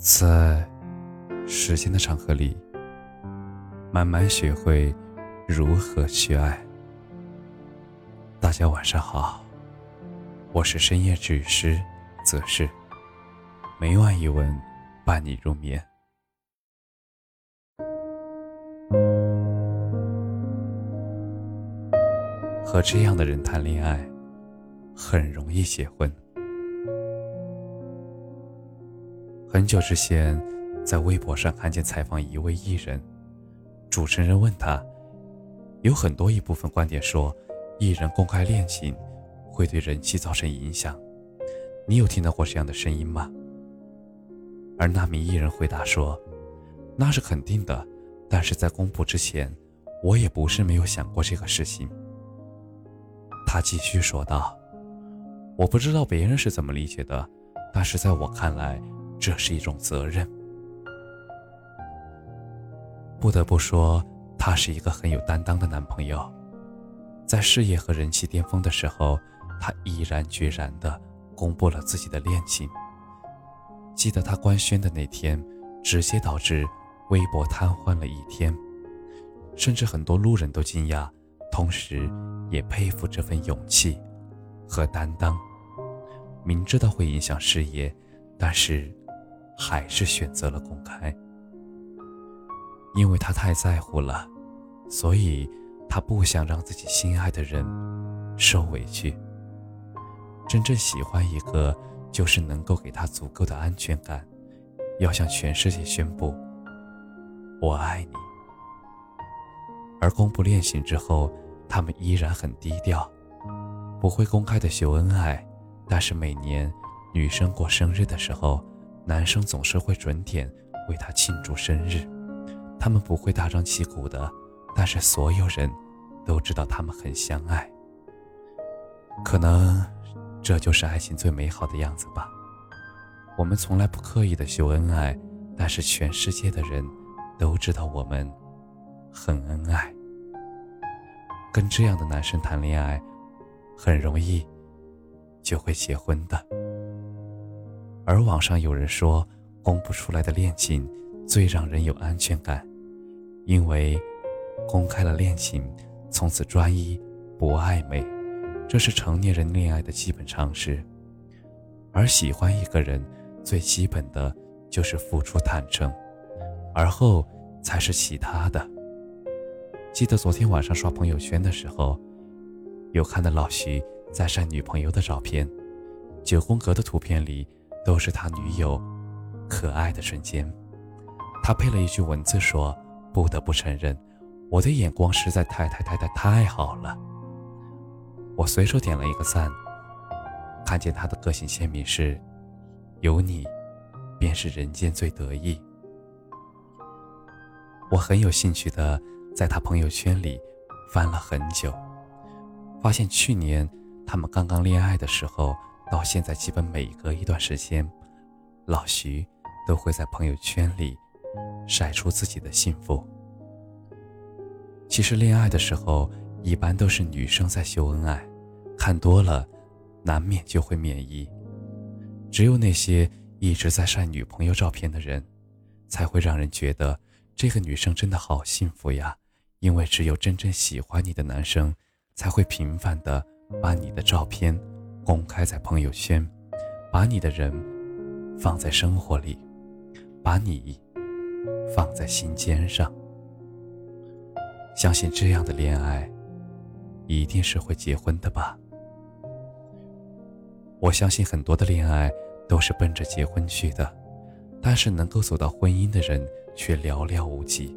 在时间的长河里，慢慢学会如何去爱。大家晚上好，我是深夜治愈师则是，每晚一文伴你入眠。和这样的人谈恋爱，很容易结婚。很久之前，在微博上看见采访一位艺人，主持人问他，有很多一部分观点说，艺人公开恋情会对人气造成影响，你有听到过这样的声音吗？而那名艺人回答说，那是肯定的，但是在公布之前，我也不是没有想过这个事情。他继续说道，我不知道别人是怎么理解的，但是在我看来。这是一种责任。不得不说，他是一个很有担当的男朋友。在事业和人气巅峰的时候，他毅然决然地公布了自己的恋情。记得他官宣的那天，直接导致微博瘫痪了一天，甚至很多路人都惊讶，同时也佩服这份勇气和担当。明知道会影响事业，但是。还是选择了公开，因为他太在乎了，所以他不想让自己心爱的人受委屈。真正喜欢一个，就是能够给他足够的安全感，要向全世界宣布“我爱你”。而公布恋情之后，他们依然很低调，不会公开的秀恩爱，但是每年女生过生日的时候。男生总是会准点为她庆祝生日，他们不会大张旗鼓的，但是所有人都知道他们很相爱。可能这就是爱情最美好的样子吧。我们从来不刻意的秀恩爱，但是全世界的人都知道我们很恩爱。跟这样的男生谈恋爱，很容易就会结婚的。而网上有人说，公布出来的恋情最让人有安全感，因为公开了恋情，从此专一不暧昧，这是成年人恋爱的基本常识。而喜欢一个人，最基本的就是付出坦诚，而后才是其他的。记得昨天晚上刷朋友圈的时候，有看到老徐在晒女朋友的照片，九宫格的图片里。都是他女友可爱的瞬间。他配了一句文字说：“不得不承认，我的眼光实在太太太太太好了。”我随手点了一个赞，看见他的个性签名是：“有你，便是人间最得意。”我很有兴趣的在他朋友圈里翻了很久，发现去年他们刚刚恋爱的时候。到现在，基本每隔一段时间，老徐都会在朋友圈里晒出自己的幸福。其实恋爱的时候，一般都是女生在秀恩爱，看多了，难免就会免疫。只有那些一直在晒女朋友照片的人，才会让人觉得这个女生真的好幸福呀。因为只有真正喜欢你的男生，才会频繁的把你的照片。公开在朋友圈，把你的人放在生活里，把你放在心尖上。相信这样的恋爱，一定是会结婚的吧？我相信很多的恋爱都是奔着结婚去的，但是能够走到婚姻的人却寥寥无几，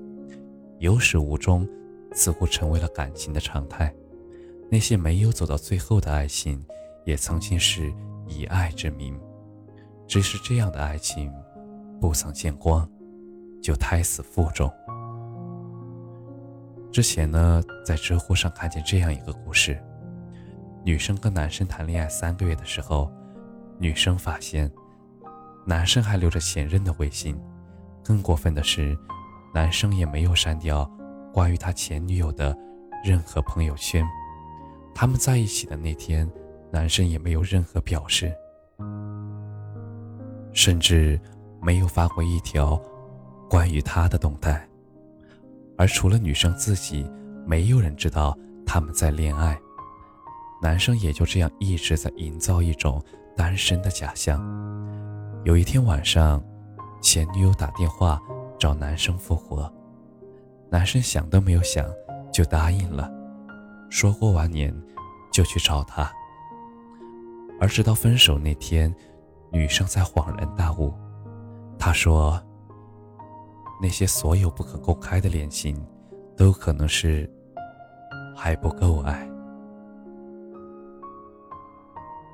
有始无终，似乎成为了感情的常态。那些没有走到最后的爱情。也曾经是以爱之名，只是这样的爱情不曾见光，就胎死腹中。之前呢，在知乎上看见这样一个故事：女生跟男生谈恋爱三个月的时候，女生发现男生还留着前任的微信，更过分的是，男生也没有删掉关于他前女友的任何朋友圈。他们在一起的那天。男生也没有任何表示，甚至没有发过一条关于他的动态，而除了女生自己，没有人知道他们在恋爱。男生也就这样一直在营造一种单身的假象。有一天晚上，前女友打电话找男生复合，男生想都没有想就答应了，说过完年就去找她。而直到分手那天，女生才恍然大悟。她说：“那些所有不可公开的恋情，都可能是还不够爱。”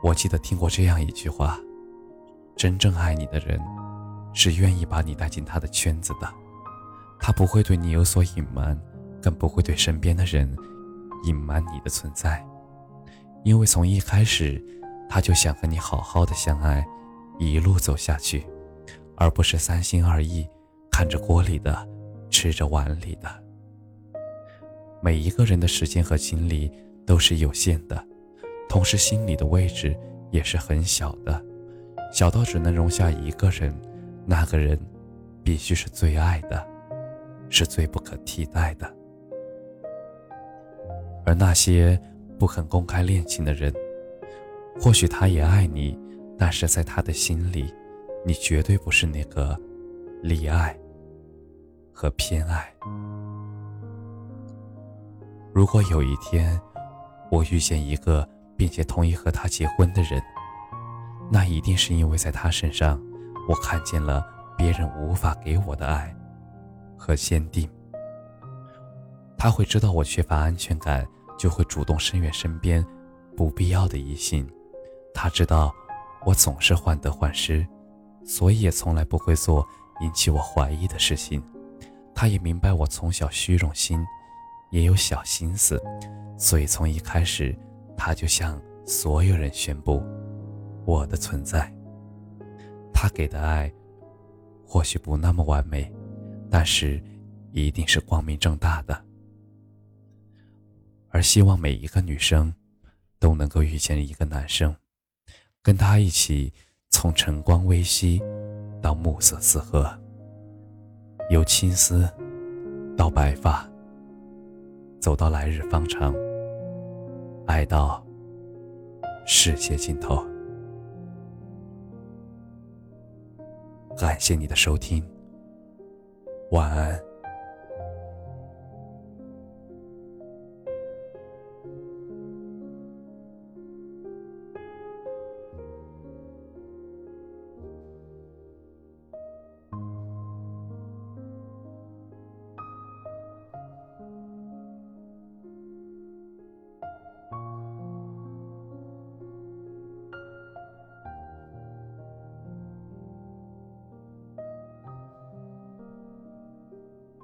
我记得听过这样一句话：“真正爱你的人，是愿意把你带进他的圈子的。他不会对你有所隐瞒，更不会对身边的人隐瞒你的存在，因为从一开始，他就想和你好好的相爱，一路走下去。”而不是三心二意，看着锅里的，吃着碗里的。每一个人的时间和精力都是有限的，同时心里的位置也是很小的，小到只能容下一个人，那个人必须是最爱的，是最不可替代的。而那些不肯公开恋情的人，或许他也爱你，但是在他的心里。你绝对不是那个溺爱和偏爱。如果有一天我遇见一个并且同意和他结婚的人，那一定是因为在他身上我看见了别人无法给我的爱和坚定。他会知道我缺乏安全感，就会主动伸援身边不必要的异性。他知道我总是患得患失。所以也从来不会做引起我怀疑的事情。他也明白我从小虚荣心，也有小心思，所以从一开始，他就向所有人宣布我的存在。他给的爱或许不那么完美，但是一定是光明正大的。而希望每一个女生都能够遇见一个男生，跟他一起。从晨光微曦到暮色四合，由青丝到白发，走到来日方长，爱到世界尽头。感谢你的收听，晚安。